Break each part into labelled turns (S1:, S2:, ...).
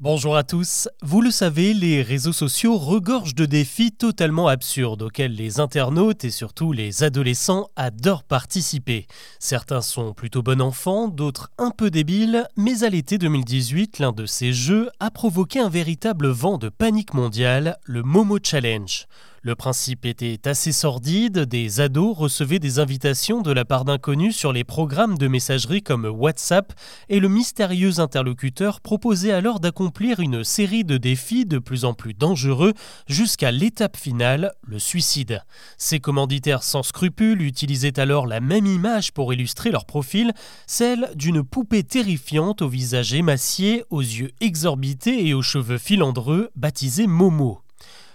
S1: Bonjour à tous. Vous le savez, les réseaux sociaux regorgent de défis totalement absurdes auxquels les internautes et surtout les adolescents adorent participer. Certains sont plutôt bon enfants, d'autres un peu débiles, mais à l'été 2018, l'un de ces jeux a provoqué un véritable vent de panique mondiale, le Momo Challenge. Le principe était assez sordide, des ados recevaient des invitations de la part d'inconnus sur les programmes de messagerie comme WhatsApp et le mystérieux interlocuteur proposait alors d'accomplir une série de défis de plus en plus dangereux jusqu'à l'étape finale, le suicide. Ces commanditaires sans scrupules utilisaient alors la même image pour illustrer leur profil, celle d'une poupée terrifiante au visage émacié, aux yeux exorbités et aux cheveux filandreux, baptisée Momo.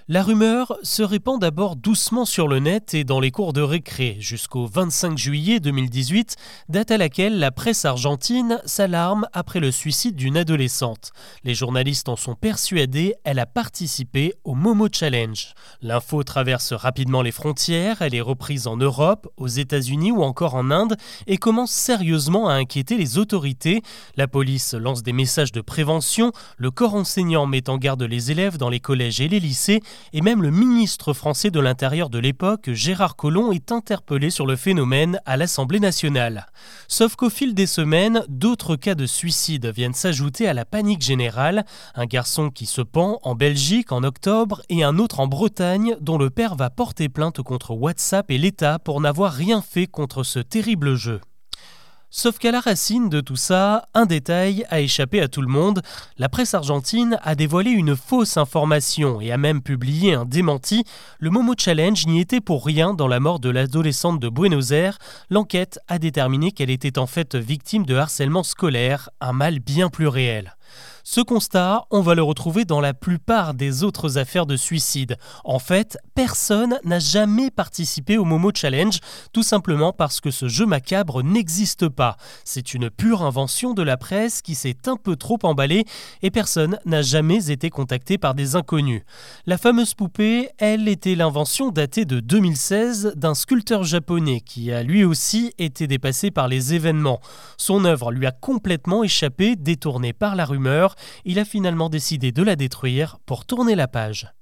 S1: La rumeur se répand d'abord doucement sur le net et dans les cours de récré jusqu'au 25 juillet 2018, date à laquelle la presse argentine s'alarme après le suicide d'une adolescente. Les journalistes en sont persuadés, elle a participé au Momo Challenge. L'info traverse rapidement les frontières, elle est reprise en Europe, aux États-Unis ou encore en Inde et commence sérieusement à inquiéter les autorités. La police lance des messages de prévention, le corps enseignant met en garde les élèves dans les collèges et les lycées et même le ministre français de l'Intérieur de l'époque, Gérard Collomb, est interpellé sur le phénomène à l'Assemblée nationale. Sauf qu'au fil des semaines, d'autres cas de suicide viennent s'ajouter à la panique générale. Un garçon qui se pend en Belgique en octobre et un autre en Bretagne dont le père va porter plainte contre WhatsApp et l'État pour n'avoir rien fait contre ce terrible jeu. Sauf qu'à la racine de tout ça, un détail a échappé à tout le monde. La presse argentine a dévoilé une fausse information et a même publié un démenti. Le Momo Challenge n'y était pour rien dans la mort de l'adolescente de Buenos Aires. L'enquête a déterminé qu'elle était en fait victime de harcèlement scolaire, un mal bien plus réel. Ce constat, on va le retrouver dans la plupart des autres affaires de suicide. En fait, personne n'a jamais participé au Momo Challenge, tout simplement parce que ce jeu macabre n'existe pas. C'est une pure invention de la presse qui s'est un peu trop emballée et personne n'a jamais été contacté par des inconnus. La fameuse poupée, elle était l'invention datée de 2016 d'un sculpteur japonais qui a lui aussi été dépassé par les événements. Son œuvre lui a complètement échappé, détournée par la rumeur il a finalement décidé de la détruire pour tourner la page.